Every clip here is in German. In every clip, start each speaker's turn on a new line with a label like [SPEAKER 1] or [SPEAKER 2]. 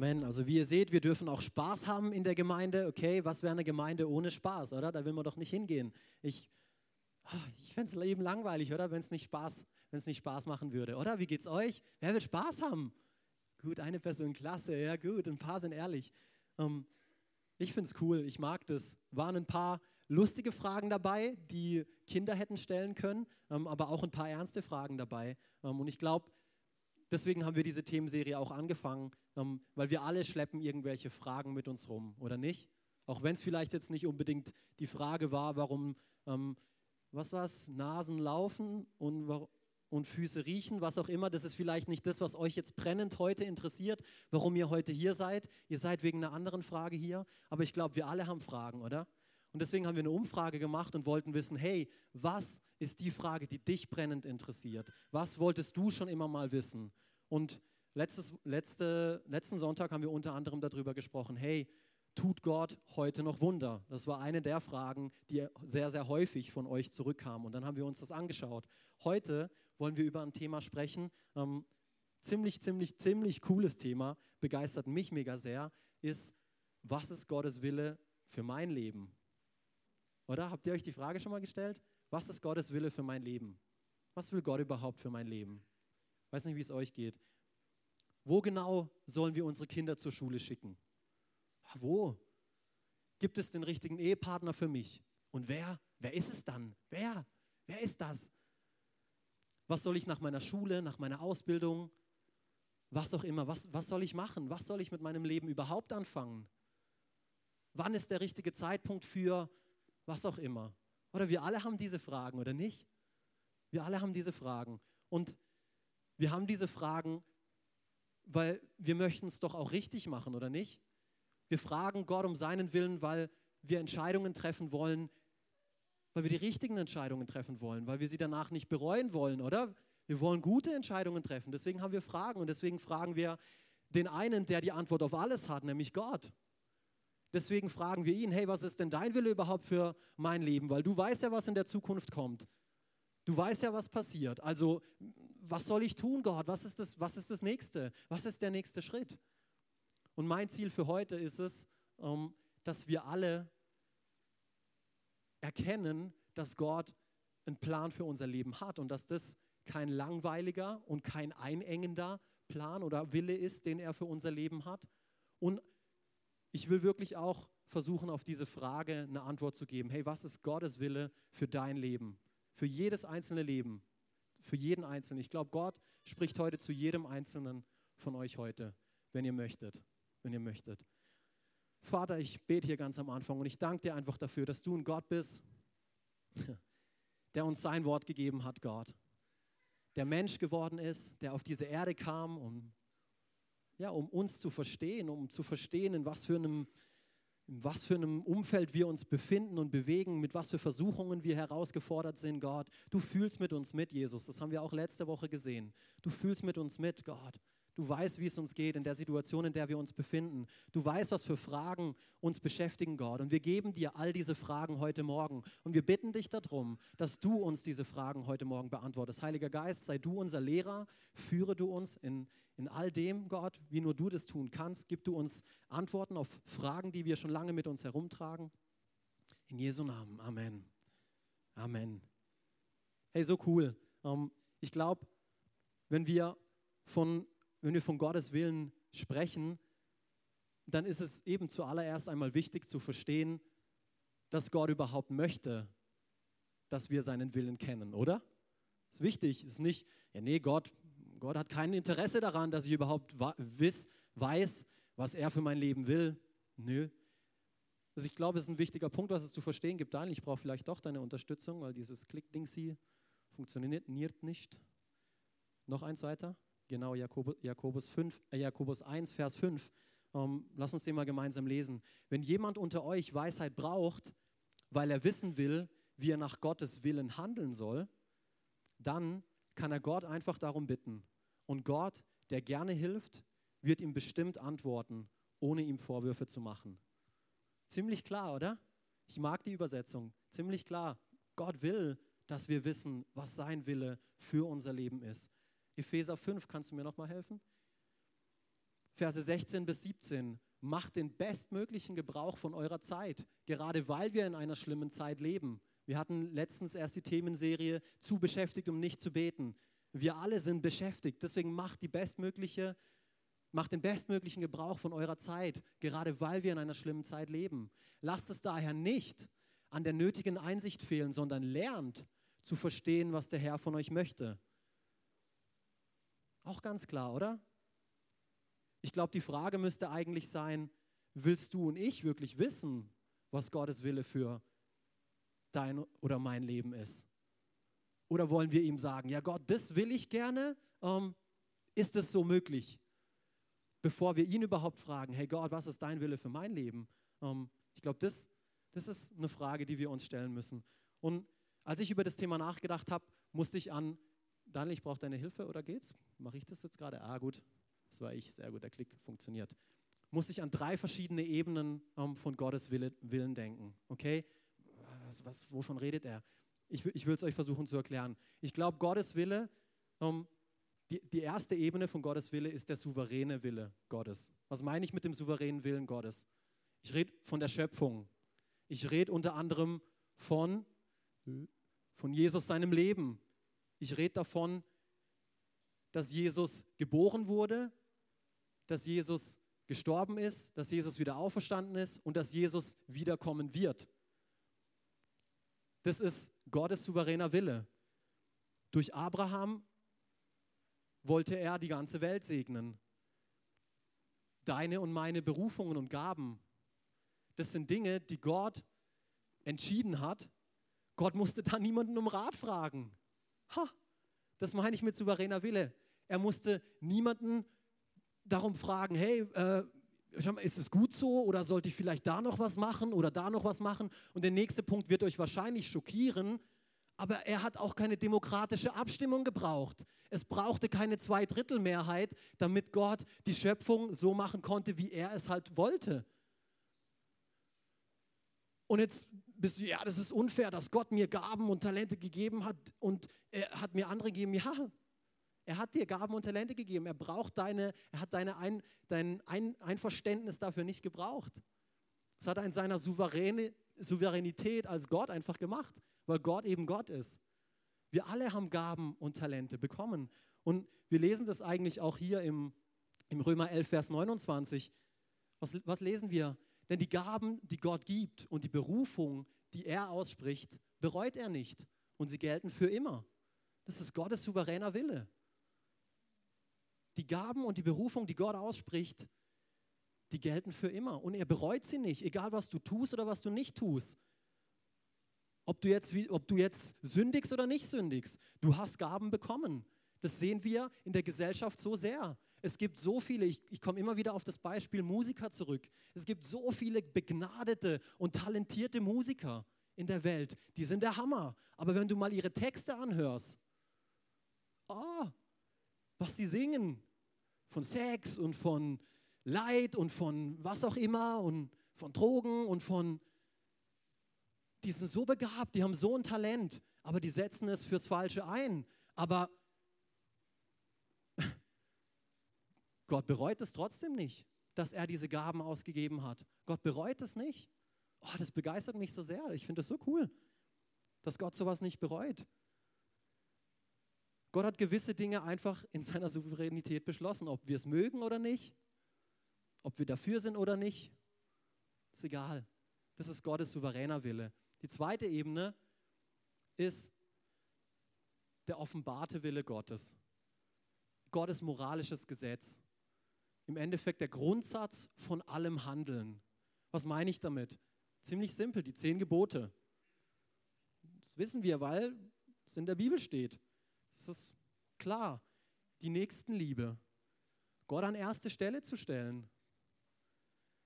[SPEAKER 1] Amen. Also wie ihr seht, wir dürfen auch Spaß haben in der Gemeinde. Okay, was wäre eine Gemeinde ohne Spaß, oder? Da will man doch nicht hingehen. Ich, ah, ich fände es Leben langweilig, oder? Wenn es nicht, Spaß, nicht Spaß machen würde, oder? Wie geht's euch? Wer will Spaß haben? Gut, eine Person, klasse, ja gut, ein paar sind ehrlich. Ähm, ich finde es cool, ich mag das. Waren ein paar lustige Fragen dabei, die Kinder hätten stellen können, ähm, aber auch ein paar ernste Fragen dabei. Ähm, und ich glaube, deswegen haben wir diese Themenserie auch angefangen, ähm, weil wir alle schleppen irgendwelche Fragen mit uns rum, oder nicht? Auch wenn es vielleicht jetzt nicht unbedingt die Frage war, warum, ähm, was war es, Nasen laufen und, und Füße riechen, was auch immer, das ist vielleicht nicht das, was euch jetzt brennend heute interessiert, warum ihr heute hier seid. Ihr seid wegen einer anderen Frage hier, aber ich glaube, wir alle haben Fragen, oder? Und deswegen haben wir eine Umfrage gemacht und wollten wissen, hey, was ist die Frage, die dich brennend interessiert? Was wolltest du schon immer mal wissen? Und letztes, letzte, letzten Sonntag haben wir unter anderem darüber gesprochen, hey, tut Gott heute noch Wunder? Das war eine der Fragen, die sehr, sehr häufig von euch zurückkamen. Und dann haben wir uns das angeschaut. Heute wollen wir über ein Thema sprechen, ähm, ziemlich, ziemlich, ziemlich cooles Thema, begeistert mich mega sehr, ist, was ist Gottes Wille für mein Leben? Oder habt ihr euch die Frage schon mal gestellt? Was ist Gottes Wille für mein Leben? Was will Gott überhaupt für mein Leben? weiß nicht, wie es euch geht. Wo genau sollen wir unsere Kinder zur Schule schicken? Wo? Gibt es den richtigen Ehepartner für mich? Und wer? Wer ist es dann? Wer? Wer ist das? Was soll ich nach meiner Schule, nach meiner Ausbildung, was auch immer, was, was soll ich machen? Was soll ich mit meinem Leben überhaupt anfangen? Wann ist der richtige Zeitpunkt für was auch immer? Oder wir alle haben diese Fragen, oder nicht? Wir alle haben diese Fragen. Und wir haben diese Fragen, weil wir möchten es doch auch richtig machen, oder nicht? Wir fragen Gott um seinen Willen, weil wir Entscheidungen treffen wollen, weil wir die richtigen Entscheidungen treffen wollen, weil wir sie danach nicht bereuen wollen, oder? Wir wollen gute Entscheidungen treffen. Deswegen haben wir Fragen und deswegen fragen wir den einen, der die Antwort auf alles hat, nämlich Gott. Deswegen fragen wir ihn, hey, was ist denn dein Wille überhaupt für mein Leben? Weil du weißt ja, was in der Zukunft kommt. Du weißt ja, was passiert. Also was soll ich tun, Gott? Was ist, das, was ist das Nächste? Was ist der nächste Schritt? Und mein Ziel für heute ist es, ähm, dass wir alle erkennen, dass Gott einen Plan für unser Leben hat und dass das kein langweiliger und kein einengender Plan oder Wille ist, den er für unser Leben hat. Und ich will wirklich auch versuchen, auf diese Frage eine Antwort zu geben. Hey, was ist Gottes Wille für dein Leben? Für jedes einzelne Leben? für jeden Einzelnen. Ich glaube, Gott spricht heute zu jedem Einzelnen von euch heute, wenn ihr möchtet, wenn ihr möchtet. Vater, ich bete hier ganz am Anfang und ich danke dir einfach dafür, dass du ein Gott bist, der uns sein Wort gegeben hat, Gott. Der Mensch geworden ist, der auf diese Erde kam, um, ja, um uns zu verstehen, um zu verstehen, in was für einem in was für einem Umfeld wir uns befinden und bewegen, mit was für Versuchungen wir herausgefordert sind, Gott. Du fühlst mit uns mit, Jesus. Das haben wir auch letzte Woche gesehen. Du fühlst mit uns mit, Gott. Du weißt, wie es uns geht in der Situation, in der wir uns befinden. Du weißt, was für Fragen uns beschäftigen, Gott. Und wir geben dir all diese Fragen heute Morgen. Und wir bitten dich darum, dass du uns diese Fragen heute Morgen beantwortest. Heiliger Geist, sei du unser Lehrer. Führe du uns in, in all dem, Gott, wie nur du das tun kannst. Gib du uns Antworten auf Fragen, die wir schon lange mit uns herumtragen. In Jesu Namen. Amen. Amen. Hey, so cool. Ähm, ich glaube, wenn wir von wenn wir von Gottes Willen sprechen, dann ist es eben zuallererst einmal wichtig zu verstehen, dass Gott überhaupt möchte, dass wir seinen Willen kennen, oder? Ist wichtig, ist nicht, ja nee, Gott, Gott hat kein Interesse daran, dass ich überhaupt wiss, weiß, was er für mein Leben will. Nö. Also ich glaube, es ist ein wichtiger Punkt, was es zu verstehen gibt. Daniel, ich brauche vielleicht doch deine Unterstützung, weil dieses Klick-Ding sie funktioniert nicht. Noch eins weiter. Genau, Jakobus, Jakobus, 5, äh, Jakobus 1, Vers 5. Ähm, lass uns den mal gemeinsam lesen. Wenn jemand unter euch Weisheit braucht, weil er wissen will, wie er nach Gottes Willen handeln soll, dann kann er Gott einfach darum bitten. Und Gott, der gerne hilft, wird ihm bestimmt antworten, ohne ihm Vorwürfe zu machen. Ziemlich klar, oder? Ich mag die Übersetzung. Ziemlich klar. Gott will, dass wir wissen, was sein Wille für unser Leben ist. Epheser 5, kannst du mir noch mal helfen? Verse 16 bis 17. Macht den bestmöglichen Gebrauch von eurer Zeit, gerade weil wir in einer schlimmen Zeit leben. Wir hatten letztens erst die Themenserie zu beschäftigt, um nicht zu beten. Wir alle sind beschäftigt, deswegen macht die bestmögliche Macht den bestmöglichen Gebrauch von eurer Zeit, gerade weil wir in einer schlimmen Zeit leben. Lasst es daher nicht an der nötigen Einsicht fehlen, sondern lernt zu verstehen, was der Herr von euch möchte. Auch ganz klar, oder? Ich glaube, die Frage müsste eigentlich sein, willst du und ich wirklich wissen, was Gottes Wille für dein oder mein Leben ist? Oder wollen wir ihm sagen, ja Gott, das will ich gerne, ähm, ist es so möglich? Bevor wir ihn überhaupt fragen, hey Gott, was ist dein Wille für mein Leben? Ähm, ich glaube, das, das ist eine Frage, die wir uns stellen müssen. Und als ich über das Thema nachgedacht habe, musste ich an, Daniel, ich brauche deine Hilfe oder geht's? Mache ich das jetzt gerade? Ah, gut, das war ich, sehr gut, der Klick funktioniert. Musste ich an drei verschiedene Ebenen ähm, von Gottes Wille, Willen denken. Okay? Was, was, wovon redet er? Ich, ich will es euch versuchen zu erklären. Ich glaube, Gottes Wille, ähm, die, die erste Ebene von Gottes Wille ist der souveräne Wille Gottes. Was meine ich mit dem souveränen Willen Gottes? Ich rede von der Schöpfung. Ich rede unter anderem von, von Jesus seinem Leben. Ich rede davon, dass Jesus geboren wurde, dass Jesus gestorben ist, dass Jesus wieder auferstanden ist und dass Jesus wiederkommen wird. Das ist Gottes souveräner Wille. Durch Abraham wollte er die ganze Welt segnen. Deine und meine Berufungen und Gaben, das sind Dinge, die Gott entschieden hat. Gott musste da niemanden um Rat fragen. Ha, das meine ich mit souveräner Wille. Er musste niemanden darum fragen, hey, äh, ist es gut so oder sollte ich vielleicht da noch was machen oder da noch was machen? Und der nächste Punkt wird euch wahrscheinlich schockieren, aber er hat auch keine demokratische Abstimmung gebraucht. Es brauchte keine Zweidrittelmehrheit, damit Gott die Schöpfung so machen konnte, wie er es halt wollte. Und jetzt bist du, ja, das ist unfair, dass Gott mir Gaben und Talente gegeben hat und er hat mir andere gegeben. Ja, er hat dir Gaben und Talente gegeben. Er braucht deine, er hat deine Ein, dein Ein, Einverständnis dafür nicht gebraucht. Das hat er in seiner Souveräne, Souveränität als Gott einfach gemacht weil Gott eben Gott ist. Wir alle haben Gaben und Talente bekommen. Und wir lesen das eigentlich auch hier im, im Römer 11, Vers 29. Was, was lesen wir? Denn die Gaben, die Gott gibt und die Berufung, die er ausspricht, bereut er nicht. Und sie gelten für immer. Das ist Gottes souveräner Wille. Die Gaben und die Berufung, die Gott ausspricht, die gelten für immer. Und er bereut sie nicht, egal was du tust oder was du nicht tust. Ob du, jetzt, ob du jetzt sündigst oder nicht sündigst, du hast Gaben bekommen. Das sehen wir in der Gesellschaft so sehr. Es gibt so viele, ich, ich komme immer wieder auf das Beispiel Musiker zurück. Es gibt so viele begnadete und talentierte Musiker in der Welt. Die sind der Hammer. Aber wenn du mal ihre Texte anhörst, oh, was sie singen, von Sex und von Leid und von was auch immer und von Drogen und von die sind so begabt, die haben so ein Talent, aber die setzen es fürs Falsche ein. Aber Gott bereut es trotzdem nicht, dass er diese Gaben ausgegeben hat. Gott bereut es nicht. Oh, das begeistert mich so sehr. Ich finde das so cool, dass Gott sowas nicht bereut. Gott hat gewisse Dinge einfach in seiner Souveränität beschlossen, ob wir es mögen oder nicht, ob wir dafür sind oder nicht, ist egal. Das ist Gottes souveräner Wille. Die zweite Ebene ist der offenbarte Wille Gottes. Gottes moralisches Gesetz. Im Endeffekt der Grundsatz von allem Handeln. Was meine ich damit? Ziemlich simpel, die zehn Gebote. Das wissen wir, weil es in der Bibel steht. Das ist klar. Die Nächstenliebe. Gott an erste Stelle zu stellen.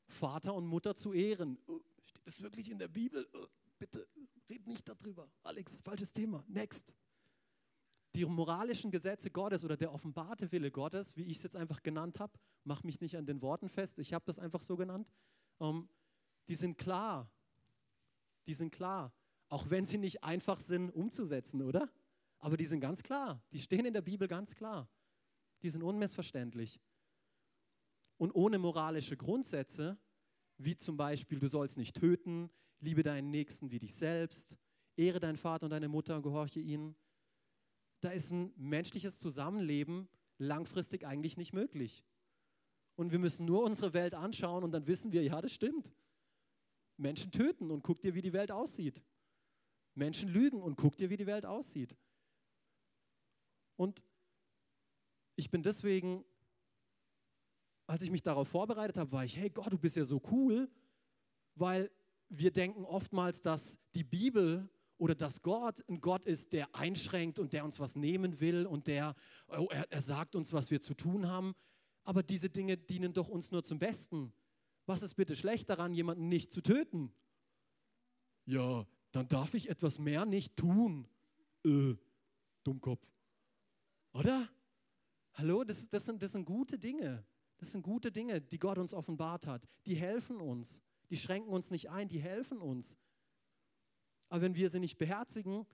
[SPEAKER 1] Vater und Mutter zu ehren. Oh, steht das wirklich in der Bibel? Oh bitte red nicht darüber. Alex, falsches Thema. Next. Die moralischen Gesetze Gottes oder der offenbarte Wille Gottes, wie ich es jetzt einfach genannt habe, mach mich nicht an den Worten fest, ich habe das einfach so genannt, ähm, die sind klar. Die sind klar. Auch wenn sie nicht einfach sind umzusetzen, oder? Aber die sind ganz klar. Die stehen in der Bibel ganz klar. Die sind unmissverständlich. und ohne moralische Grundsätze, wie zum Beispiel, du sollst nicht töten, liebe deinen Nächsten wie dich selbst, ehre deinen Vater und deine Mutter und gehorche ihnen, da ist ein menschliches Zusammenleben langfristig eigentlich nicht möglich. Und wir müssen nur unsere Welt anschauen und dann wissen wir, ja, das stimmt. Menschen töten und guck dir, wie die Welt aussieht. Menschen lügen und guck dir, wie die Welt aussieht. Und ich bin deswegen, als ich mich darauf vorbereitet habe, war ich, hey Gott, du bist ja so cool, weil wir denken oftmals, dass die Bibel oder dass Gott ein Gott ist, der einschränkt und der uns was nehmen will und der, oh, er, er sagt uns, was wir zu tun haben. Aber diese Dinge dienen doch uns nur zum Besten. Was ist bitte schlecht daran, jemanden nicht zu töten? Ja, dann darf ich etwas mehr nicht tun. Äh, Dummkopf. Oder? Hallo, das, das, sind, das sind gute Dinge. Das sind gute Dinge, die Gott uns offenbart hat. Die helfen uns. Die schränken uns nicht ein, die helfen uns. Aber wenn wir sie nicht beherzigen,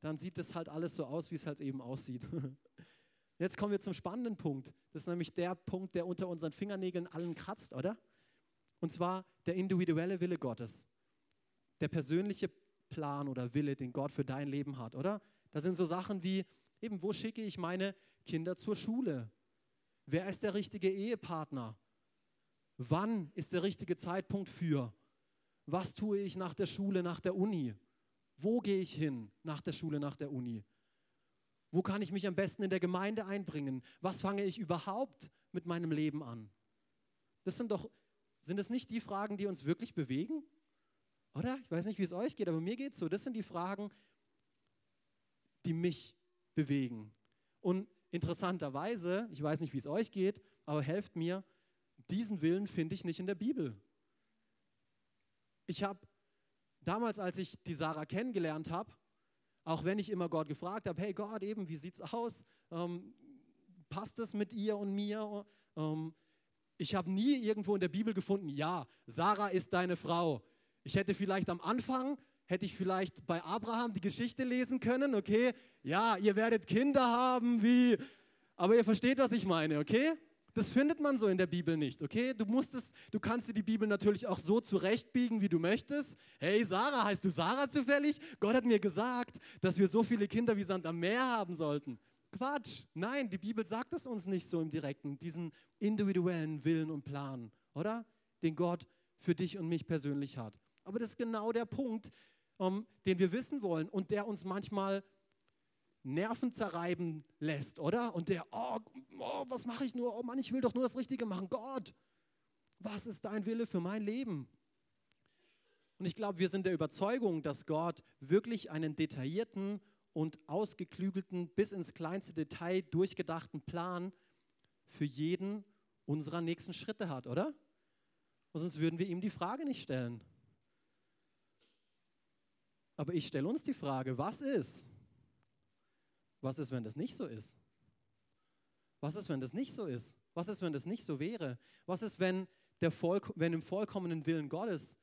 [SPEAKER 1] dann sieht das halt alles so aus, wie es halt eben aussieht. Jetzt kommen wir zum spannenden Punkt. Das ist nämlich der Punkt, der unter unseren Fingernägeln allen kratzt, oder? Und zwar der individuelle Wille Gottes. Der persönliche Plan oder Wille, den Gott für dein Leben hat, oder? Da sind so Sachen wie, eben, wo schicke ich meine Kinder zur Schule? Wer ist der richtige Ehepartner? Wann ist der richtige Zeitpunkt für? Was tue ich nach der Schule, nach der Uni? Wo gehe ich hin nach der Schule, nach der Uni? Wo kann ich mich am besten in der Gemeinde einbringen? Was fange ich überhaupt mit meinem Leben an? Das sind doch, sind das nicht die Fragen, die uns wirklich bewegen? Oder? Ich weiß nicht, wie es euch geht, aber mir geht es so. Das sind die Fragen, die mich bewegen. Und interessanterweise, ich weiß nicht, wie es euch geht, aber helft mir, diesen Willen finde ich nicht in der Bibel. Ich habe damals, als ich die Sarah kennengelernt habe, auch wenn ich immer Gott gefragt habe, hey Gott, eben, wie sieht's aus? Ähm, passt es mit ihr und mir? Ähm, ich habe nie irgendwo in der Bibel gefunden, ja, Sarah ist deine Frau. Ich hätte vielleicht am Anfang, hätte ich vielleicht bei Abraham die Geschichte lesen können, okay? Ja, ihr werdet Kinder haben, wie, aber ihr versteht, was ich meine, okay? Das findet man so in der Bibel nicht, okay? Du musst es, du kannst dir die Bibel natürlich auch so zurechtbiegen, wie du möchtest. Hey, Sarah, heißt du Sarah zufällig? Gott hat mir gesagt, dass wir so viele Kinder wie Sand am Meer haben sollten. Quatsch. Nein, die Bibel sagt es uns nicht so im Direkten, diesen individuellen Willen und Plan, oder? Den Gott für dich und mich persönlich hat. Aber das ist genau der Punkt, um, ähm, den wir wissen wollen und der uns manchmal Nerven zerreiben lässt, oder? Und der, oh, oh was mache ich nur? Oh Mann, ich will doch nur das Richtige machen. Gott, was ist dein Wille für mein Leben? Und ich glaube, wir sind der Überzeugung, dass Gott wirklich einen detaillierten und ausgeklügelten, bis ins kleinste Detail durchgedachten Plan für jeden unserer nächsten Schritte hat, oder? Und sonst würden wir ihm die Frage nicht stellen. Aber ich stelle uns die Frage, was ist, was ist, wenn das nicht so ist? Was ist, wenn das nicht so ist? Was ist, wenn das nicht so wäre? Was ist, wenn, der Vollk wenn im vollkommenen Willen Gottes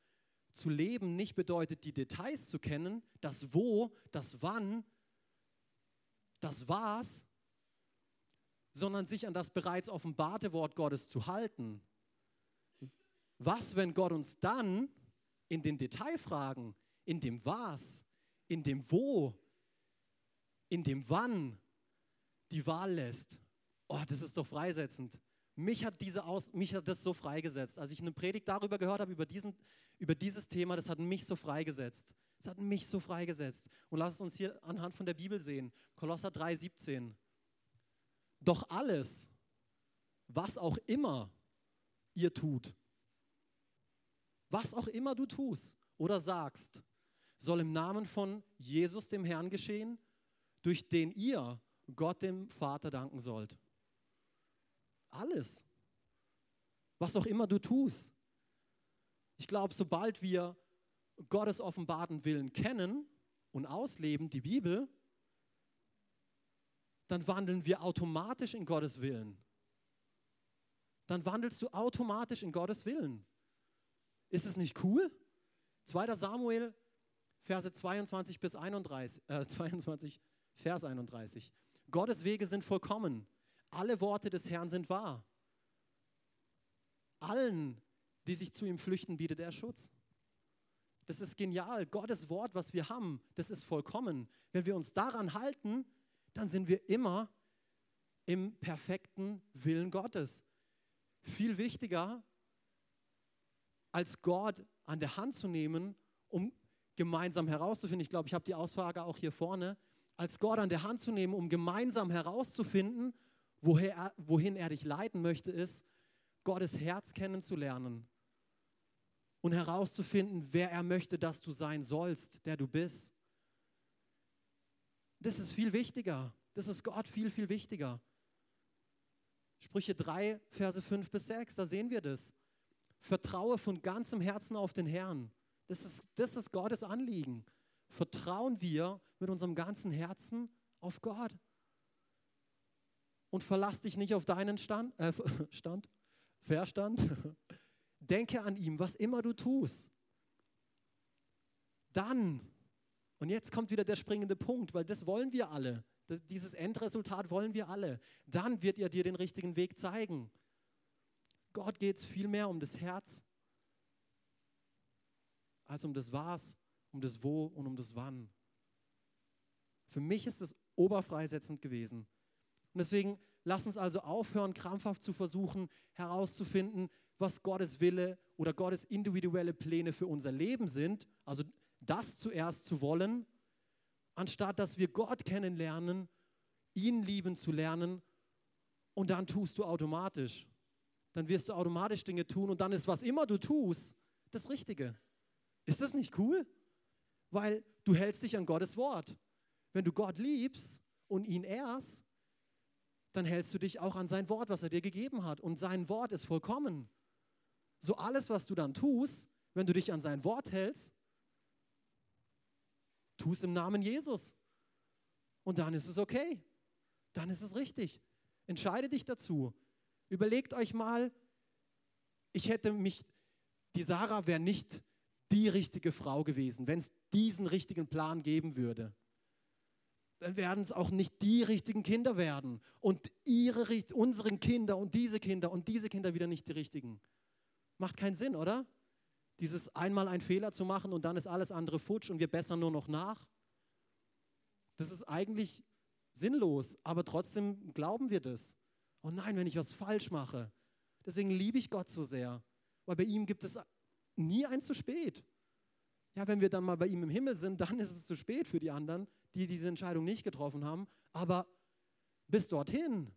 [SPEAKER 1] zu leben nicht bedeutet, die Details zu kennen, das Wo, das Wann, das Was, sondern sich an das bereits offenbarte Wort Gottes zu halten? Was, wenn Gott uns dann in den Detailfragen, in dem Was, in dem Wo, in dem Wann die Wahl lässt, oh, das ist doch freisetzend. Mich hat, diese Aus, mich hat das so freigesetzt. Als ich eine Predigt darüber gehört habe, über, diesen, über dieses Thema, das hat mich so freigesetzt. Es hat mich so freigesetzt. Und lass es uns hier anhand von der Bibel sehen. Kolosser 3, 17. Doch alles, was auch immer ihr tut, was auch immer du tust oder sagst, soll im Namen von Jesus, dem Herrn, geschehen durch den ihr Gott dem Vater danken sollt. Alles. Was auch immer du tust. Ich glaube, sobald wir Gottes offenbarten Willen kennen und ausleben, die Bibel, dann wandeln wir automatisch in Gottes Willen. Dann wandelst du automatisch in Gottes Willen. Ist es nicht cool? 2. Samuel, Verse 22 bis 31, äh, 22 Vers 31. Gottes Wege sind vollkommen. Alle Worte des Herrn sind wahr. allen, die sich zu ihm flüchten, bietet er Schutz. Das ist genial. Gottes Wort, was wir haben, das ist vollkommen. Wenn wir uns daran halten, dann sind wir immer im perfekten Willen Gottes. Viel wichtiger, als Gott an der Hand zu nehmen, um gemeinsam herauszufinden. Ich glaube, ich habe die Ausfrage auch hier vorne. Als Gott an der Hand zu nehmen, um gemeinsam herauszufinden, woher, wohin er dich leiten möchte, ist, Gottes Herz kennenzulernen und herauszufinden, wer er möchte, dass du sein sollst, der du bist. Das ist viel wichtiger. Das ist Gott viel, viel wichtiger. Sprüche 3, Verse 5 bis 6, da sehen wir das. Vertraue von ganzem Herzen auf den Herrn. Das ist, das ist Gottes Anliegen. Vertrauen wir mit unserem ganzen Herzen auf Gott. Und verlass dich nicht auf deinen Stand, äh, Stand, Verstand. Denke an ihm, was immer du tust. Dann, und jetzt kommt wieder der springende Punkt, weil das wollen wir alle. Das, dieses Endresultat wollen wir alle. Dann wird er dir den richtigen Weg zeigen. Gott geht es vielmehr um das Herz als um das Was, um das Wo und um das Wann. Für mich ist es oberfreisetzend gewesen. Und deswegen lass uns also aufhören, krampfhaft zu versuchen herauszufinden, was Gottes Wille oder Gottes individuelle Pläne für unser Leben sind. Also das zuerst zu wollen anstatt dass wir Gott kennenlernen, ihn lieben zu lernen und dann tust du automatisch. Dann wirst du automatisch Dinge tun und dann ist, was immer du tust, das Richtige. Ist das nicht cool? Weil du hältst dich an Gottes Wort. Wenn du Gott liebst und ihn ehrst, dann hältst du dich auch an sein Wort, was er dir gegeben hat. Und sein Wort ist vollkommen. So alles, was du dann tust, wenn du dich an sein Wort hältst, tu es im Namen Jesus. Und dann ist es okay. Dann ist es richtig. Entscheide dich dazu. Überlegt euch mal, ich hätte mich, die Sarah wäre nicht die richtige Frau gewesen, wenn es diesen richtigen Plan geben würde. Dann werden es auch nicht die richtigen Kinder werden. Und ihre, unseren Kinder und diese Kinder und diese Kinder wieder nicht die richtigen. Macht keinen Sinn, oder? Dieses einmal einen Fehler zu machen und dann ist alles andere futsch und wir bessern nur noch nach. Das ist eigentlich sinnlos, aber trotzdem glauben wir das. Oh nein, wenn ich was falsch mache. Deswegen liebe ich Gott so sehr, weil bei ihm gibt es nie ein zu spät. Ja, wenn wir dann mal bei ihm im Himmel sind, dann ist es zu spät für die anderen, die diese Entscheidung nicht getroffen haben. Aber bis dorthin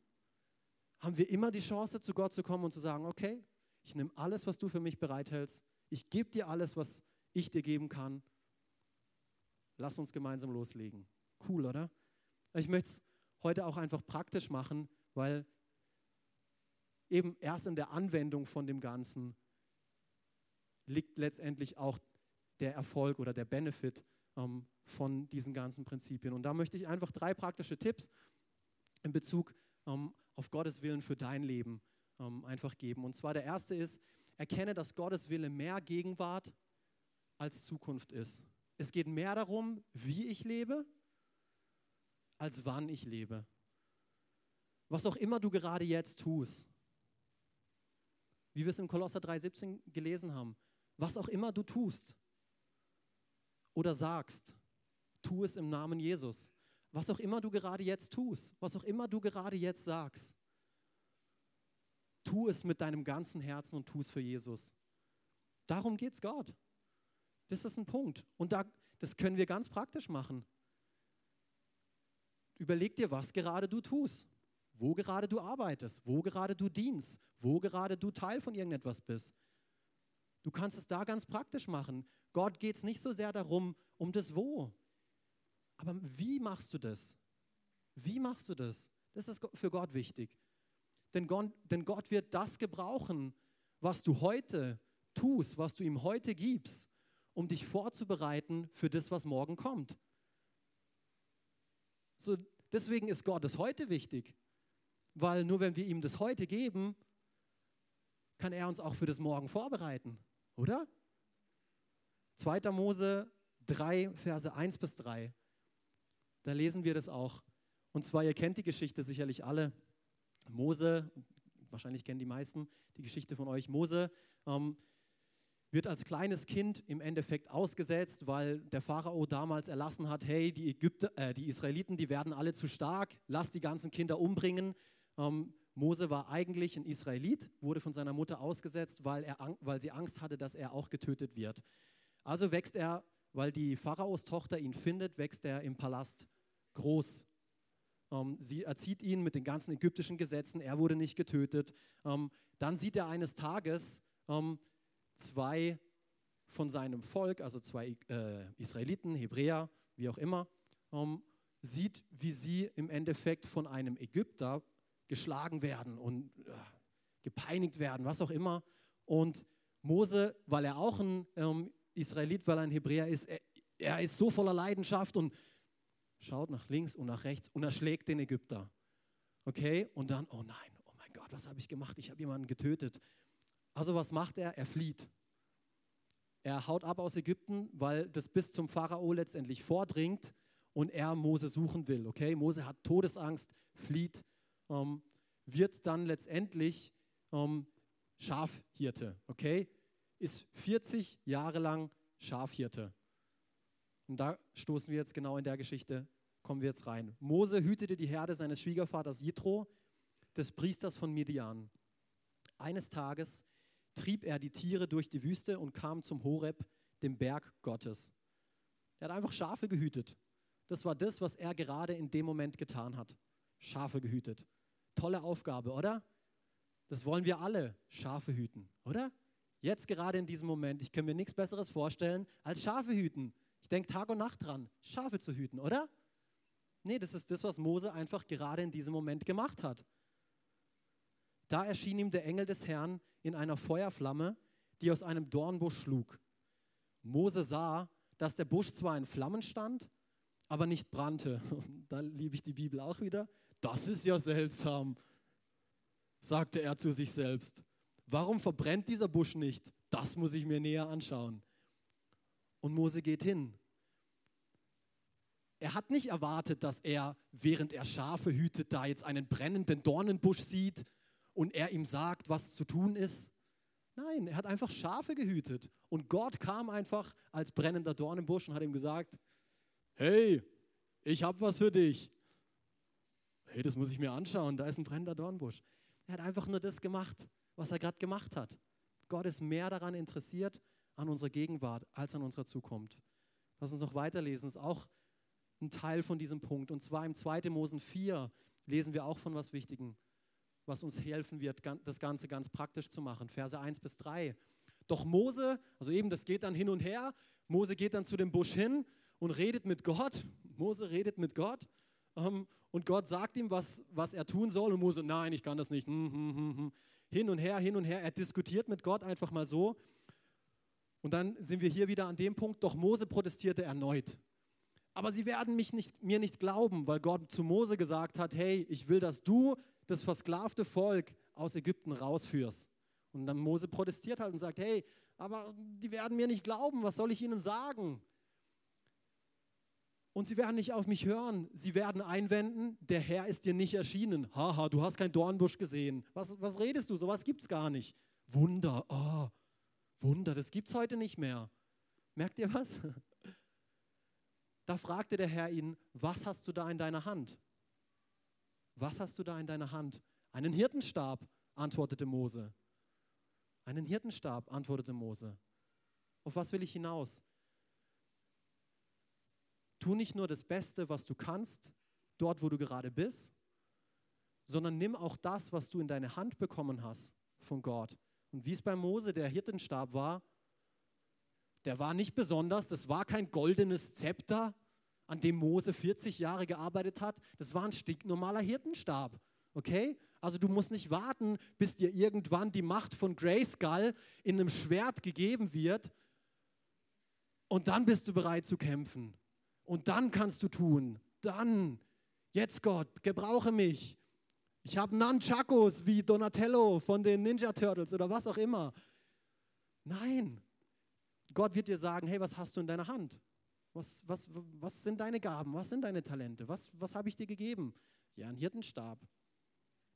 [SPEAKER 1] haben wir immer die Chance, zu Gott zu kommen und zu sagen, okay, ich nehme alles, was du für mich bereithältst ich gebe dir alles, was ich dir geben kann. Lass uns gemeinsam loslegen. Cool, oder? Ich möchte es heute auch einfach praktisch machen, weil eben erst in der Anwendung von dem Ganzen liegt letztendlich auch der Erfolg oder der Benefit ähm, von diesen ganzen Prinzipien. Und da möchte ich einfach drei praktische Tipps in Bezug ähm, auf Gottes Willen für dein Leben ähm, einfach geben. Und zwar der erste ist, erkenne, dass Gottes Wille mehr Gegenwart als Zukunft ist. Es geht mehr darum, wie ich lebe, als wann ich lebe. Was auch immer du gerade jetzt tust, wie wir es in Kolosser 3,17 gelesen haben, was auch immer du tust oder sagst, tu es im Namen Jesus. Was auch immer du gerade jetzt tust, was auch immer du gerade jetzt sagst, Tu es mit deinem ganzen Herzen und tu es für Jesus. Darum geht es Gott. Das ist ein Punkt. Und da, das können wir ganz praktisch machen. Überleg dir, was gerade du tust, wo gerade du arbeitest, wo gerade du dienst, wo gerade du Teil von irgendetwas bist. Du kannst es da ganz praktisch machen. Gott geht es nicht so sehr darum, um das Wo. Aber wie machst du das? Wie machst du das? Das ist für Gott wichtig. Denn Gott, denn Gott wird das gebrauchen, was du heute tust, was du ihm heute gibst, um dich vorzubereiten für das, was morgen kommt. So, deswegen ist Gott das heute wichtig, weil nur wenn wir ihm das heute geben, kann er uns auch für das Morgen vorbereiten, oder? 2. Mose 3, Verse 1 bis 3. Da lesen wir das auch. Und zwar, ihr kennt die Geschichte sicherlich alle. Mose, wahrscheinlich kennen die meisten die Geschichte von euch. Mose ähm, wird als kleines Kind im Endeffekt ausgesetzt, weil der Pharao damals erlassen hat, hey, die, Ägypter, äh, die Israeliten, die werden alle zu stark, lass die ganzen Kinder umbringen. Ähm, Mose war eigentlich ein Israelit, wurde von seiner Mutter ausgesetzt, weil, er, weil sie Angst hatte, dass er auch getötet wird. Also wächst er, weil die Pharaos Tochter ihn findet, wächst er im Palast groß. Ähm, sie erzieht ihn mit den ganzen ägyptischen Gesetzen, er wurde nicht getötet. Ähm, dann sieht er eines Tages, ähm, zwei von seinem Volk, also zwei äh, Israeliten, Hebräer, wie auch immer, ähm, sieht, wie sie im Endeffekt von einem Ägypter geschlagen werden und äh, gepeinigt werden, was auch immer. Und Mose, weil er auch ein ähm, Israelit, weil er ein Hebräer ist, er, er ist so voller Leidenschaft und schaut nach links und nach rechts und erschlägt den Ägypter. Okay? Und dann, oh nein, oh mein Gott, was habe ich gemacht? Ich habe jemanden getötet. Also was macht er? Er flieht. Er haut ab aus Ägypten, weil das bis zum Pharao letztendlich vordringt und er Mose suchen will. Okay, Mose hat Todesangst, flieht, ähm, wird dann letztendlich ähm, Schafhirte. Okay, ist 40 Jahre lang Schafhirte. Und da stoßen wir jetzt genau in der Geschichte, kommen wir jetzt rein. Mose hütete die Herde seines Schwiegervaters Jitro, des Priesters von Midian. Eines Tages trieb er die Tiere durch die Wüste und kam zum Horeb, dem Berg Gottes. Er hat einfach Schafe gehütet. Das war das, was er gerade in dem Moment getan hat. Schafe gehütet. Tolle Aufgabe, oder? Das wollen wir alle, Schafe hüten, oder? Jetzt gerade in diesem Moment, ich kann mir nichts Besseres vorstellen als Schafe hüten. Ich denke Tag und Nacht dran, Schafe zu hüten, oder? Nee, das ist das, was Mose einfach gerade in diesem Moment gemacht hat. Da erschien ihm der Engel des Herrn in einer Feuerflamme, die aus einem Dornbusch schlug. Mose sah, dass der Busch zwar in Flammen stand, aber nicht brannte. da liebe ich die Bibel auch wieder. Das ist ja seltsam, sagte er zu sich selbst. Warum verbrennt dieser Busch nicht? Das muss ich mir näher anschauen. Und Mose geht hin. Er hat nicht erwartet, dass er, während er Schafe hütet, da jetzt einen brennenden Dornenbusch sieht und er ihm sagt, was zu tun ist. Nein, er hat einfach Schafe gehütet. Und Gott kam einfach als brennender Dornenbusch und hat ihm gesagt, hey, ich habe was für dich. Hey, das muss ich mir anschauen, da ist ein brennender Dornbusch. Er hat einfach nur das gemacht, was er gerade gemacht hat. Gott ist mehr daran interessiert, an unserer Gegenwart, als an unserer Zukunft. Lass uns noch weiterlesen, das ist auch ein Teil von diesem Punkt. Und zwar im 2. Mosen 4 lesen wir auch von was Wichtigem was uns helfen wird, das Ganze ganz praktisch zu machen. Verse 1 bis 3. Doch Mose, also eben, das geht dann hin und her. Mose geht dann zu dem Busch hin und redet mit Gott. Mose redet mit Gott. Ähm, und Gott sagt ihm, was, was er tun soll. Und Mose, nein, ich kann das nicht. Hm, hm, hm, hin und her, hin und her. Er diskutiert mit Gott einfach mal so. Und dann sind wir hier wieder an dem Punkt, doch Mose protestierte erneut. Aber sie werden mich nicht, mir nicht glauben, weil Gott zu Mose gesagt hat, hey, ich will, dass du das versklavte Volk aus Ägypten rausführst. Und dann Mose protestiert halt und sagt, hey, aber die werden mir nicht glauben, was soll ich ihnen sagen? Und sie werden nicht auf mich hören. Sie werden einwenden, der Herr ist dir nicht erschienen. Haha, du hast keinen Dornbusch gesehen. Was, was redest du? Sowas gibt es gar nicht. Wunder, oh, Wunder, das gibt es heute nicht mehr. Merkt ihr was? Da fragte der Herr ihn, was hast du da in deiner Hand? Was hast du da in deiner Hand? Einen Hirtenstab, antwortete Mose. Einen Hirtenstab, antwortete Mose. Auf was will ich hinaus? Tu nicht nur das Beste, was du kannst, dort, wo du gerade bist, sondern nimm auch das, was du in deine Hand bekommen hast von Gott. Und wie es bei Mose der Hirtenstab war, der war nicht besonders, das war kein goldenes Zepter, an dem Mose 40 Jahre gearbeitet hat, das war ein stinknormaler Hirtenstab. Okay? Also du musst nicht warten, bis dir irgendwann die Macht von Grayskull in einem Schwert gegeben wird und dann bist du bereit zu kämpfen. Und dann kannst du tun. Dann, jetzt Gott, gebrauche mich. Ich habe Nunchakos wie Donatello von den Ninja Turtles oder was auch immer. Nein, Gott wird dir sagen, hey, was hast du in deiner Hand? Was, was, was sind deine Gaben? Was sind deine Talente? Was, was habe ich dir gegeben? Ja, einen Hirtenstab.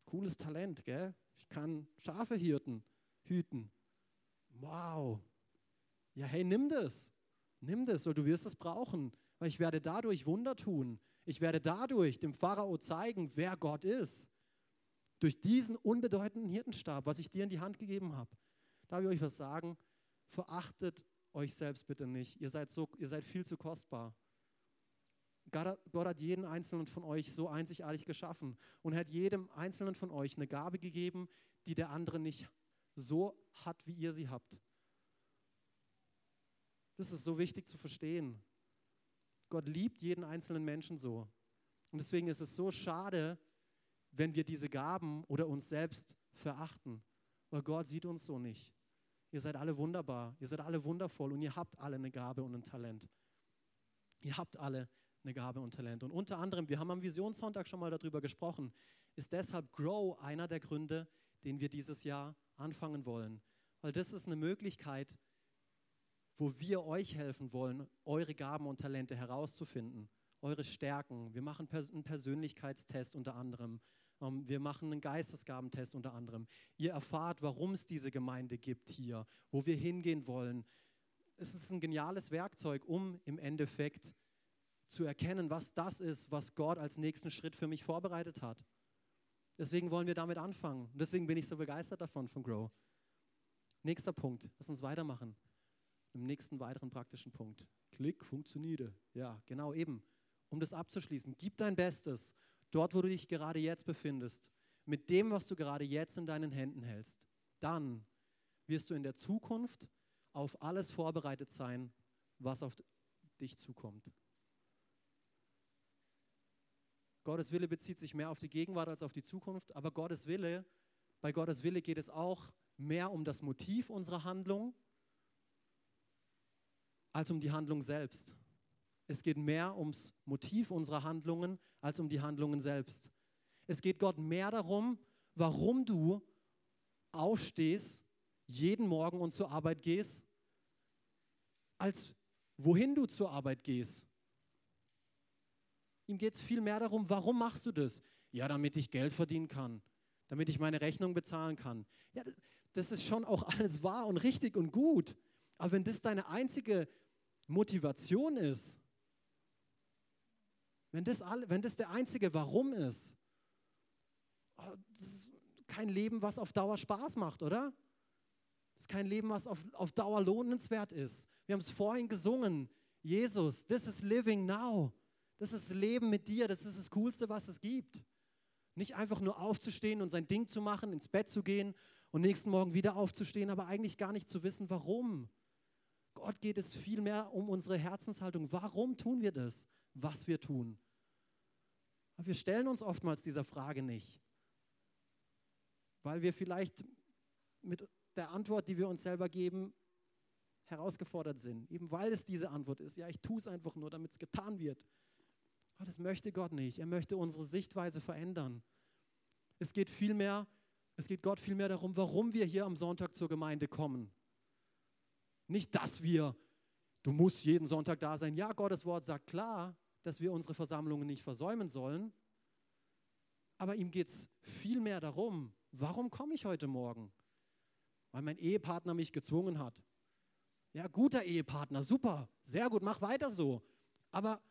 [SPEAKER 1] cooles Talent, gell? Ich kann Schafe hirten, hüten. Wow. Ja, hey, nimm das. Nimm das, weil du wirst es brauchen. Weil ich werde dadurch Wunder tun. Ich werde dadurch dem Pharao zeigen, wer Gott ist. Durch diesen unbedeutenden Hirtenstab, was ich dir in die Hand gegeben habe. Darf ich euch was sagen? Verachtet euch selbst bitte nicht. Ihr seid, so, ihr seid viel zu kostbar. Gott hat jeden einzelnen von euch so einzigartig geschaffen und hat jedem einzelnen von euch eine Gabe gegeben, die der andere nicht so hat, wie ihr sie habt. Das ist so wichtig zu verstehen. Gott liebt jeden einzelnen Menschen so. Und deswegen ist es so schade, wenn wir diese Gaben oder uns selbst verachten, weil Gott sieht uns so nicht. Ihr seid alle wunderbar, ihr seid alle wundervoll und ihr habt alle eine Gabe und ein Talent. Ihr habt alle eine Gabe und Talent. Und unter anderem, wir haben am Visionssonntag schon mal darüber gesprochen, ist deshalb Grow einer der Gründe, den wir dieses Jahr anfangen wollen. Weil das ist eine Möglichkeit, wo wir euch helfen wollen, eure Gaben und Talente herauszufinden, eure Stärken. Wir machen einen Persönlichkeitstest unter anderem. Ähm, wir machen einen Geistesgabentest unter anderem. Ihr erfahrt, warum es diese Gemeinde gibt hier, wo wir hingehen wollen. Es ist ein geniales Werkzeug, um im Endeffekt zu erkennen, was das ist, was Gott als nächsten Schritt für mich vorbereitet hat. Deswegen wollen wir damit anfangen. deswegen bin ich so begeistert davon, von Grow. Nächster Punkt. Lass uns weitermachen. Im nächsten weiteren praktischen Punkt. Klick, funktioniere. Ja, genau eben. Um das abzuschließen, gib dein Bestes dort, wo du dich gerade jetzt befindest, mit dem, was du gerade jetzt in deinen Händen hältst. Dann wirst du in der Zukunft auf alles vorbereitet sein, was auf dich zukommt. Gottes Wille bezieht sich mehr auf die Gegenwart als auf die Zukunft, aber Gottes Wille, bei Gottes Wille geht es auch mehr um das Motiv unserer Handlung als um die Handlung selbst. Es geht mehr ums Motiv unserer Handlungen als um die Handlungen selbst. Es geht Gott mehr darum, warum du aufstehst, jeden Morgen und zur Arbeit gehst, als wohin du zur Arbeit gehst. Ihm geht es viel mehr darum, warum machst du das? Ja, damit ich Geld verdienen kann, damit ich meine Rechnung bezahlen kann. Ja, das ist schon auch alles wahr und richtig und gut. Aber wenn das deine einzige Motivation ist, wenn das, all, wenn das der einzige Warum ist, oh, das ist kein Leben, was auf Dauer Spaß macht, oder? Das ist kein Leben, was auf, auf Dauer lohnenswert ist. Wir haben es vorhin gesungen. Jesus, this is living now. Das ist Leben mit dir, das ist das Coolste, was es gibt. Nicht einfach nur aufzustehen und sein Ding zu machen, ins Bett zu gehen und nächsten Morgen wieder aufzustehen, aber eigentlich gar nicht zu wissen, warum. Gott geht es vielmehr um unsere Herzenshaltung. Warum tun wir das, was wir tun? Wir stellen uns oftmals dieser Frage nicht, weil wir vielleicht mit der Antwort, die wir uns selber geben, herausgefordert sind. Eben weil es diese Antwort ist. Ja, ich tue es einfach nur, damit es getan wird. Aber das möchte Gott nicht. Er möchte unsere Sichtweise verändern. Es geht vielmehr, es geht Gott vielmehr darum, warum wir hier am Sonntag zur Gemeinde kommen. Nicht, dass wir, du musst jeden Sonntag da sein. Ja, Gottes Wort sagt klar, dass wir unsere Versammlungen nicht versäumen sollen. Aber ihm geht es vielmehr darum, warum komme ich heute Morgen? Weil mein Ehepartner mich gezwungen hat. Ja, guter Ehepartner, super, sehr gut, mach weiter so. Aber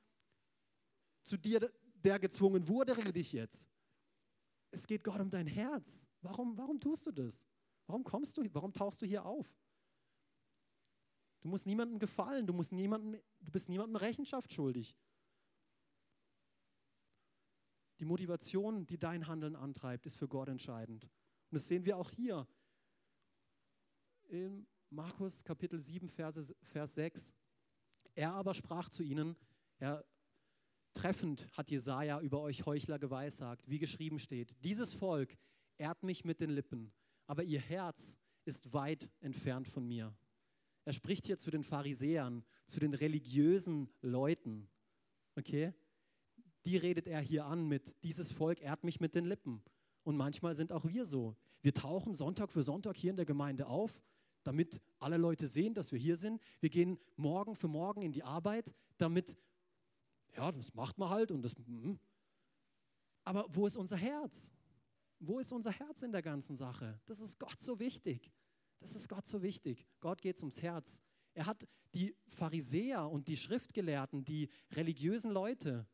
[SPEAKER 1] zu dir, der gezwungen wurde, rede ich jetzt. Es geht Gott um dein Herz. Warum, warum tust du das? Warum kommst du, warum tauchst du hier auf? Du musst niemandem gefallen, du, musst niemandem, du bist niemandem Rechenschaft schuldig. Die Motivation, die dein Handeln antreibt, ist für Gott entscheidend. Und das sehen wir auch hier in Markus Kapitel 7, Verse, Vers 6. Er aber sprach zu ihnen, er treffend hat Jesaja über euch Heuchler geweissagt, wie geschrieben steht: Dieses Volk ehrt mich mit den Lippen, aber ihr Herz ist weit entfernt von mir. Er spricht hier zu den Pharisäern, zu den religiösen Leuten. Okay? Die redet er hier an mit, dieses Volk ehrt mich mit den Lippen. Und manchmal sind auch wir so. Wir tauchen Sonntag für Sonntag hier in der Gemeinde auf, damit alle Leute sehen, dass wir hier sind. Wir gehen morgen für morgen in die Arbeit, damit, ja, das macht man halt und das. Mm. Aber wo ist unser Herz? wo ist unser Herz in der ganzen Sache? Das ist Gott so wichtig. Das ist Gott so wichtig. Gott geht ums Herz. Er hat die Pharisäer und die Schriftgelehrten, die religiösen Leute,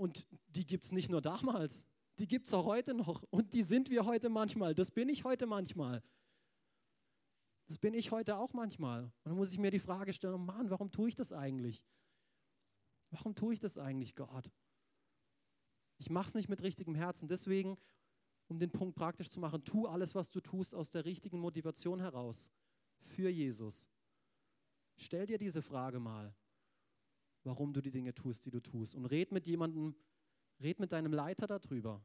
[SPEAKER 1] und die gibt es nicht nur damals, die gibt es auch heute noch. Und die sind wir heute manchmal. Das bin ich heute manchmal. Das bin ich heute auch manchmal. Und dann muss ich mir die Frage stellen, oh Mann, warum tue ich das eigentlich? Warum tue ich das eigentlich, Gott? Ich mache es nicht mit richtigem Herzen. Deswegen, um den Punkt praktisch zu machen, tu alles, was du tust, aus der richtigen Motivation heraus. Für Jesus. Stell dir diese Frage mal warum du die Dinge tust, die du tust. Und red mit jemandem, red mit deinem Leiter darüber.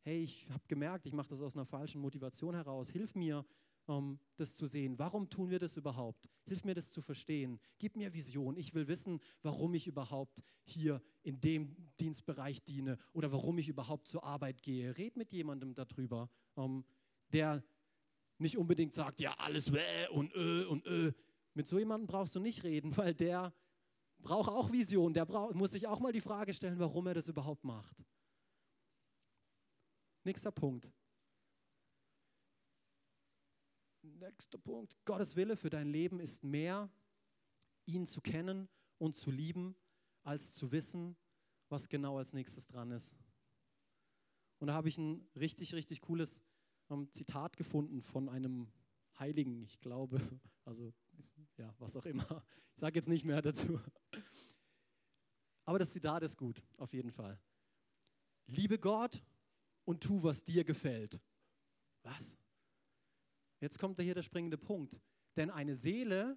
[SPEAKER 1] Hey, ich habe gemerkt, ich mache das aus einer falschen Motivation heraus. Hilf mir, das zu sehen. Warum tun wir das überhaupt? Hilf mir, das zu verstehen. Gib mir Vision. Ich will wissen, warum ich überhaupt hier in dem Dienstbereich diene oder warum ich überhaupt zur Arbeit gehe. Red mit jemandem darüber, um, der nicht unbedingt sagt, ja, alles wäh und ö und ö. Mit so jemandem brauchst du nicht reden, weil der braucht auch Vision, der brauch, muss sich auch mal die Frage stellen, warum er das überhaupt macht. Nächster Punkt. Nächster Punkt. Gottes Wille für dein Leben ist mehr, ihn zu kennen und zu lieben, als zu wissen, was genau als nächstes dran ist. Und da habe ich ein richtig, richtig cooles ähm, Zitat gefunden von einem Heiligen, ich glaube, also ja, was auch immer. Ich sage jetzt nicht mehr dazu. Aber das Zitat ist gut, auf jeden Fall. Liebe Gott und tu, was dir gefällt. Was? Jetzt kommt da hier der springende Punkt. Denn eine Seele,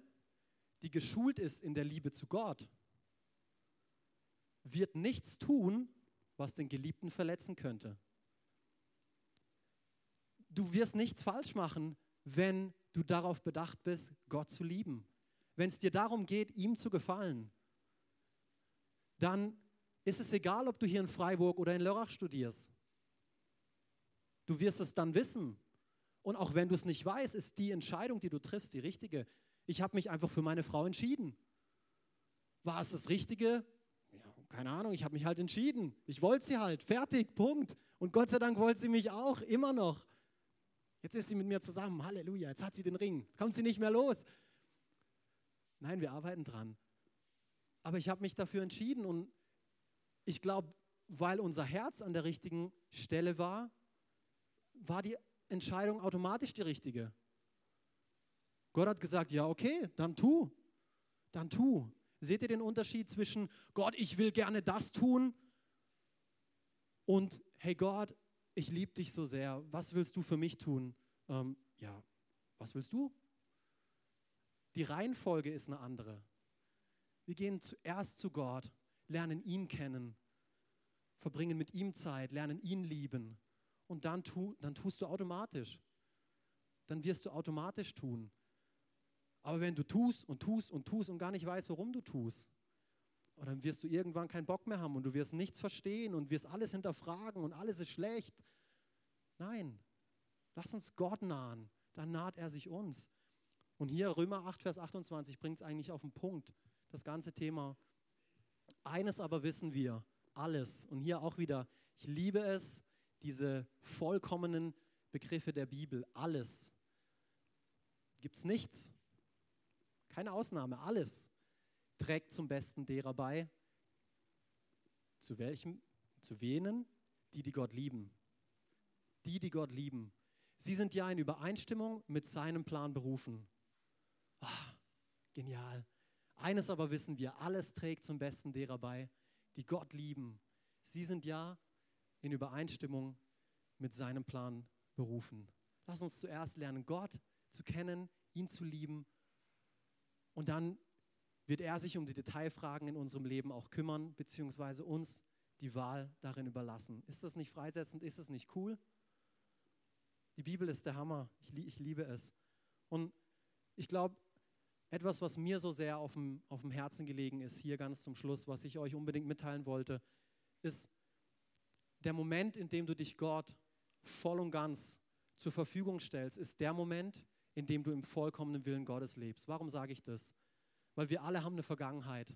[SPEAKER 1] die geschult ist in der Liebe zu Gott, wird nichts tun, was den Geliebten verletzen könnte. Du wirst nichts falsch machen, wenn du darauf bedacht bist, Gott zu lieben. Wenn es dir darum geht, ihm zu gefallen, dann ist es egal, ob du hier in Freiburg oder in Lörrach studierst. Du wirst es dann wissen. Und auch wenn du es nicht weißt, ist die Entscheidung, die du triffst, die richtige. Ich habe mich einfach für meine Frau entschieden. War es das Richtige? Ja, keine Ahnung, ich habe mich halt entschieden. Ich wollte sie halt. Fertig, Punkt. Und Gott sei Dank wollte sie mich auch, immer noch. Jetzt ist sie mit mir zusammen. Halleluja. Jetzt hat sie den Ring. Kommt sie nicht mehr los. Nein, wir arbeiten dran. Aber ich habe mich dafür entschieden und ich glaube, weil unser Herz an der richtigen Stelle war, war die Entscheidung automatisch die richtige. Gott hat gesagt, ja, okay, dann tu. Dann tu. Seht ihr den Unterschied zwischen Gott, ich will gerne das tun und hey Gott, ich liebe dich so sehr, was willst du für mich tun? Ähm, ja, was willst du? Die Reihenfolge ist eine andere. Wir gehen zuerst zu Gott, lernen ihn kennen, verbringen mit ihm Zeit, lernen ihn lieben. Und dann, tu, dann tust du automatisch. Dann wirst du automatisch tun. Aber wenn du tust und tust und tust und gar nicht weißt, warum du tust, dann wirst du irgendwann keinen Bock mehr haben und du wirst nichts verstehen und wirst alles hinterfragen und alles ist schlecht. Nein, lass uns Gott nahen, dann naht er sich uns. Und hier Römer 8, Vers 28 bringt es eigentlich auf den Punkt, das ganze Thema. Eines aber wissen wir, alles. Und hier auch wieder, ich liebe es, diese vollkommenen Begriffe der Bibel, alles. Gibt es nichts, keine Ausnahme, alles trägt zum Besten derer bei. Zu welchem? Zu wenen? Die, die Gott lieben. Die, die Gott lieben. Sie sind ja in Übereinstimmung mit seinem Plan berufen. Ah, genial. Eines aber wissen wir, alles trägt zum Besten derer bei, die Gott lieben. Sie sind ja in Übereinstimmung mit seinem Plan berufen. Lass uns zuerst lernen, Gott zu kennen, ihn zu lieben und dann wird er sich um die Detailfragen in unserem Leben auch kümmern, beziehungsweise uns die Wahl darin überlassen. Ist das nicht freisetzend? Ist das nicht cool? Die Bibel ist der Hammer. Ich, ich liebe es. Und ich glaube, etwas, was mir so sehr auf dem, auf dem Herzen gelegen ist, hier ganz zum Schluss, was ich euch unbedingt mitteilen wollte, ist der Moment, in dem du dich Gott voll und ganz zur Verfügung stellst, ist der Moment, in dem du im vollkommenen Willen Gottes lebst. Warum sage ich das? Weil wir alle haben eine Vergangenheit.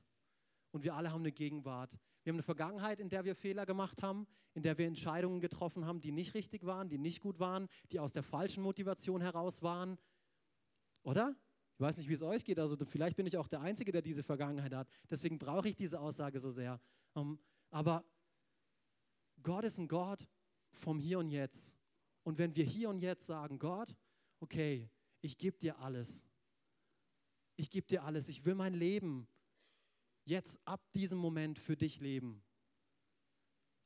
[SPEAKER 1] und wir alle haben eine Gegenwart. Wir haben eine Vergangenheit, in der wir Fehler gemacht haben, in der wir Entscheidungen getroffen haben, die nicht richtig waren, die nicht gut waren, die aus der falschen Motivation heraus waren. Oder? Ich weiß nicht, wie es euch geht. Also vielleicht bin ich auch der Einzige, der diese Vergangenheit hat. Deswegen brauche ich diese Aussage so sehr. Ähm, aber Gott ist ein Gott vom Hier und Jetzt. Und wenn wir hier und jetzt sagen, Gott, okay, ich gebe dir alles. Ich gebe dir alles. Ich will mein Leben jetzt ab diesem Moment für dich leben.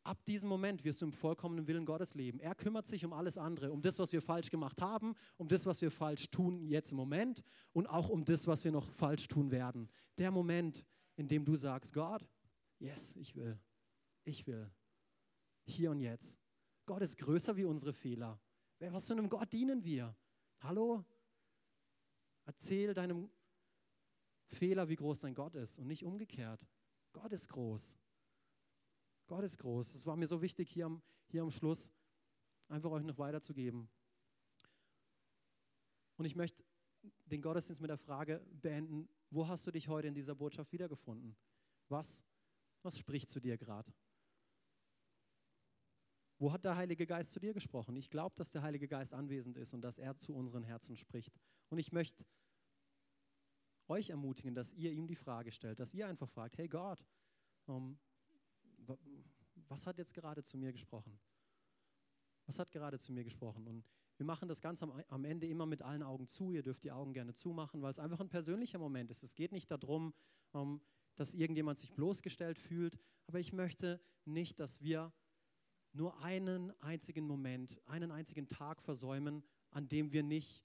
[SPEAKER 1] Ab diesem Moment wirst du im vollkommenen Willen Gottes leben. Er kümmert sich um alles andere, um das, was wir falsch gemacht haben, um das, was wir falsch tun jetzt im Moment und auch um das, was wir noch falsch tun werden. Der Moment, in dem du sagst, Gott, yes, ich will, ich will, hier und jetzt. Gott ist größer wie unsere Fehler. Was für einem Gott dienen wir? Hallo? Erzähl deinem Fehler, wie groß dein Gott ist und nicht umgekehrt. Gott ist groß. Gott ist groß. Es war mir so wichtig, hier am, hier am Schluss einfach euch noch weiterzugeben. Und ich möchte den Gottesdienst mit der Frage beenden, wo hast du dich heute in dieser Botschaft wiedergefunden? Was, was spricht zu dir gerade? Wo hat der Heilige Geist zu dir gesprochen? Ich glaube, dass der Heilige Geist anwesend ist und dass er zu unseren Herzen spricht. Und ich möchte euch ermutigen, dass ihr ihm die Frage stellt, dass ihr einfach fragt, hey Gott, um, was hat jetzt gerade zu mir gesprochen? Was hat gerade zu mir gesprochen? Und wir machen das Ganze am, am Ende immer mit allen Augen zu. Ihr dürft die Augen gerne zumachen, weil es einfach ein persönlicher Moment ist. Es geht nicht darum, um, dass irgendjemand sich bloßgestellt fühlt, aber ich möchte nicht, dass wir nur einen einzigen Moment, einen einzigen Tag versäumen, an dem wir nicht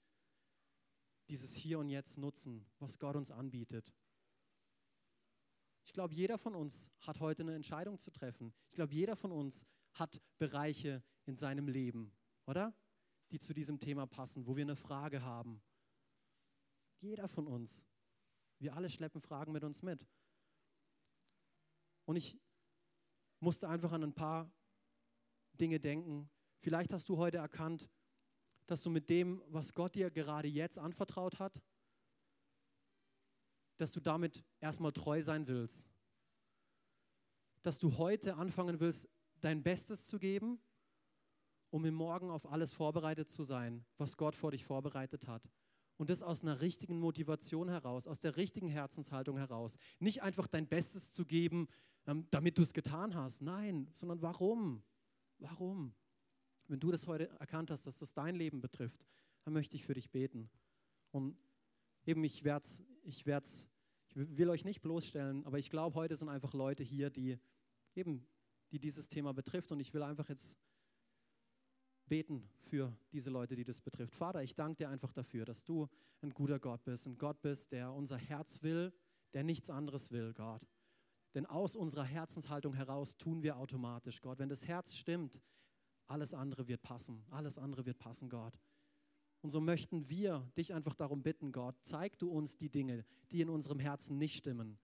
[SPEAKER 1] dieses Hier und Jetzt nutzen, was Gott uns anbietet. Ich glaube, jeder von uns hat heute eine Entscheidung zu treffen. Ich glaube, jeder von uns hat Bereiche in seinem Leben, oder? Die zu diesem Thema passen, wo wir eine Frage haben. Jeder von uns. Wir alle schleppen Fragen mit uns mit. Und ich musste einfach an ein paar Dinge denken. Vielleicht hast du heute erkannt, dass du mit dem, was Gott dir gerade jetzt anvertraut hat, dass du damit erstmal treu sein willst. Dass du heute anfangen willst, dein Bestes zu geben, um im Morgen auf alles vorbereitet zu sein, was Gott vor dich vorbereitet hat. Und das aus einer richtigen Motivation heraus, aus der richtigen Herzenshaltung heraus. Nicht einfach dein Bestes zu geben, ähm, damit du es getan hast. Nein, sondern warum? Warum? Wenn du das heute erkannt hast, dass das dein Leben betrifft, dann möchte ich für dich beten. Und eben, ich, werd's, ich, werd's, ich will euch nicht bloßstellen, aber ich glaube, heute sind einfach Leute hier, die eben, die dieses Thema betrifft. Und ich will einfach jetzt beten für diese Leute, die das betrifft. Vater, ich danke dir einfach dafür, dass du ein guter Gott bist, ein Gott bist, der unser Herz will, der nichts anderes will, Gott. Denn aus unserer Herzenshaltung heraus tun wir automatisch, Gott. Wenn das Herz stimmt, alles andere wird passen. Alles andere wird passen, Gott. Und so möchten wir dich einfach darum bitten, Gott, zeig du uns die Dinge, die in unserem Herzen nicht stimmen.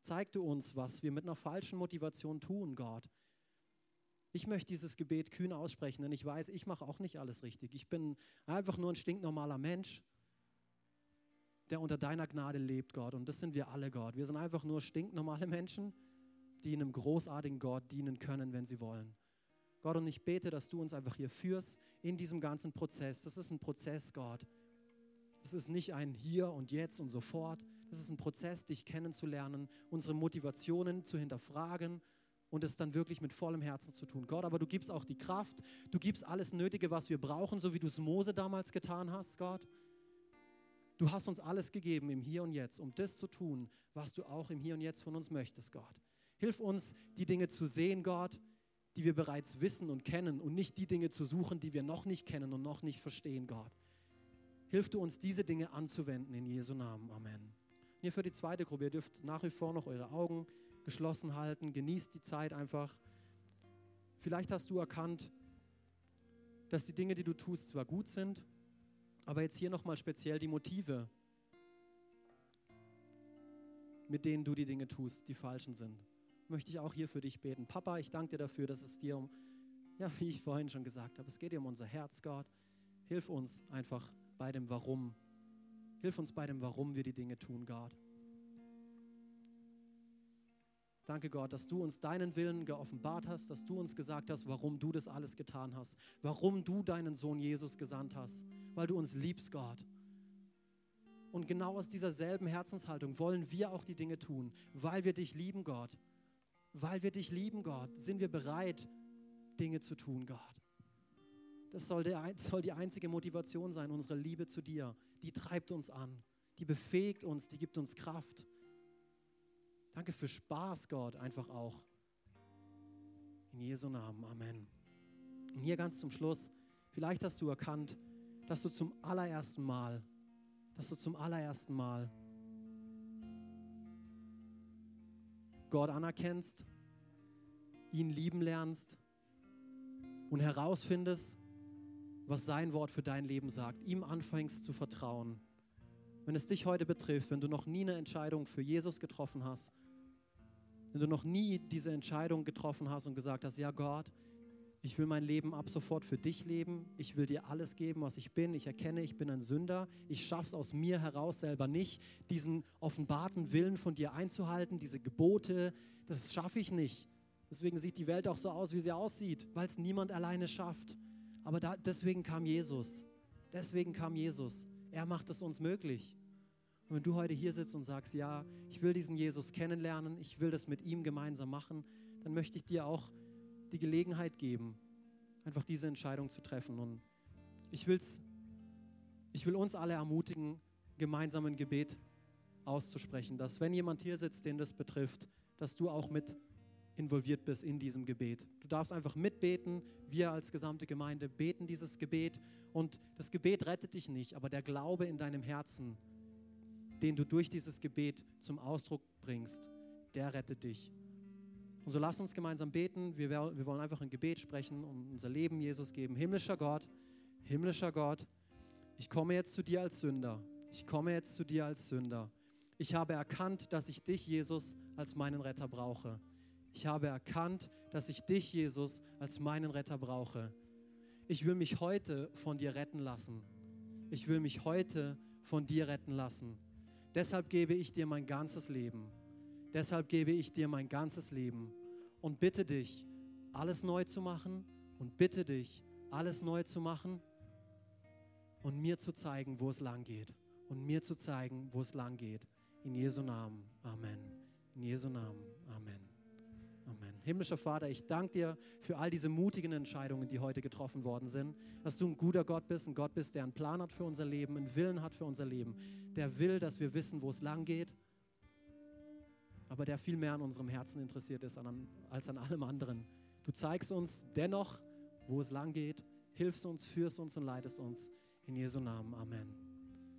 [SPEAKER 1] Zeig du uns, was wir mit einer falschen Motivation tun, Gott. Ich möchte dieses Gebet kühn aussprechen, denn ich weiß, ich mache auch nicht alles richtig. Ich bin einfach nur ein stinknormaler Mensch der unter deiner Gnade lebt, Gott. Und das sind wir alle, Gott. Wir sind einfach nur stinknormale Menschen, die einem großartigen Gott dienen können, wenn sie wollen. Gott, und ich bete, dass du uns einfach hier führst in diesem ganzen Prozess. Das ist ein Prozess, Gott. Das ist nicht ein Hier und Jetzt und sofort. Das ist ein Prozess, dich kennenzulernen, unsere Motivationen zu hinterfragen und es dann wirklich mit vollem Herzen zu tun. Gott, aber du gibst auch die Kraft, du gibst alles Nötige, was wir brauchen, so wie du es Mose damals getan hast, Gott. Du hast uns alles gegeben im Hier und Jetzt, um das zu tun, was du auch im Hier und Jetzt von uns möchtest, Gott. Hilf uns, die Dinge zu sehen, Gott, die wir bereits wissen und kennen und nicht die Dinge zu suchen, die wir noch nicht kennen und noch nicht verstehen, Gott. Hilf du uns, diese Dinge anzuwenden in Jesu Namen. Amen. Hier für die zweite Gruppe, ihr dürft nach wie vor noch eure Augen geschlossen halten, genießt die Zeit einfach. Vielleicht hast du erkannt, dass die Dinge, die du tust, zwar gut sind, aber jetzt hier nochmal speziell die Motive, mit denen du die Dinge tust, die falschen sind. Möchte ich auch hier für dich beten. Papa, ich danke dir dafür, dass es dir um, ja, wie ich vorhin schon gesagt habe, es geht dir um unser Herz, Gott. Hilf uns einfach bei dem Warum. Hilf uns bei dem Warum wir die Dinge tun, Gott. Danke Gott, dass du uns deinen Willen geoffenbart hast, dass du uns gesagt hast, warum du das alles getan hast, warum du deinen Sohn Jesus gesandt hast, weil du uns liebst, Gott. Und genau aus dieser selben Herzenshaltung wollen wir auch die Dinge tun, weil wir dich lieben, Gott. Weil wir dich lieben, Gott, sind wir bereit, Dinge zu tun, Gott. Das soll, der, soll die einzige Motivation sein, unsere Liebe zu dir. Die treibt uns an, die befähigt uns, die gibt uns Kraft. Danke für Spaß, Gott, einfach auch. In Jesu Namen, Amen. Und hier ganz zum Schluss, vielleicht hast du erkannt, dass du zum allerersten Mal, dass du zum allerersten Mal Gott anerkennst, ihn lieben lernst und herausfindest, was sein Wort für dein Leben sagt, ihm anfängst zu vertrauen. Wenn es dich heute betrifft, wenn du noch nie eine Entscheidung für Jesus getroffen hast, wenn du noch nie diese Entscheidung getroffen hast und gesagt hast, ja Gott, ich will mein Leben ab sofort für dich leben. Ich will dir alles geben, was ich bin. Ich erkenne, ich bin ein Sünder. Ich schaffe es aus mir heraus selber nicht, diesen offenbarten Willen von dir einzuhalten, diese Gebote. Das schaffe ich nicht. Deswegen sieht die Welt auch so aus, wie sie aussieht, weil es niemand alleine schafft. Aber da, deswegen kam Jesus. Deswegen kam Jesus. Er macht es uns möglich. Und wenn du heute hier sitzt und sagst, ja, ich will diesen Jesus kennenlernen, ich will das mit ihm gemeinsam machen, dann möchte ich dir auch die Gelegenheit geben, einfach diese Entscheidung zu treffen. Und ich, will's, ich will uns alle ermutigen, gemeinsam ein Gebet auszusprechen, dass wenn jemand hier sitzt, den das betrifft, dass du auch mit involviert bist in diesem Gebet. Du darfst einfach mitbeten. Wir als gesamte Gemeinde beten dieses Gebet. Und das Gebet rettet dich nicht, aber der Glaube in deinem Herzen, den du durch dieses Gebet zum Ausdruck bringst, der rettet dich. Und so lass uns gemeinsam beten. Wir, wir wollen einfach ein Gebet sprechen und unser Leben Jesus geben. Himmlischer Gott, himmlischer Gott, ich komme jetzt zu dir als Sünder. Ich komme jetzt zu dir als Sünder. Ich habe erkannt, dass ich dich, Jesus, als meinen Retter brauche. Ich habe erkannt, dass ich dich, Jesus, als meinen Retter brauche. Ich will mich heute von dir retten lassen. Ich will mich heute von dir retten lassen. Deshalb gebe ich dir mein ganzes Leben. Deshalb gebe ich dir mein ganzes Leben und bitte dich, alles neu zu machen und bitte dich, alles neu zu machen und mir zu zeigen, wo es lang geht. Und mir zu zeigen, wo es lang geht. In Jesu Namen. Amen. In Jesu Namen. Amen. Himmlischer Vater, ich danke dir für all diese mutigen Entscheidungen, die heute getroffen worden sind. Dass du ein guter Gott bist, ein Gott bist, der einen Plan hat für unser Leben, einen Willen hat für unser Leben. Der will, dass wir wissen, wo es lang geht aber der viel mehr an unserem Herzen interessiert ist als an allem anderen. Du zeigst uns dennoch, wo es lang geht, hilfst uns, führst uns und leitest uns. In Jesu Namen. Amen.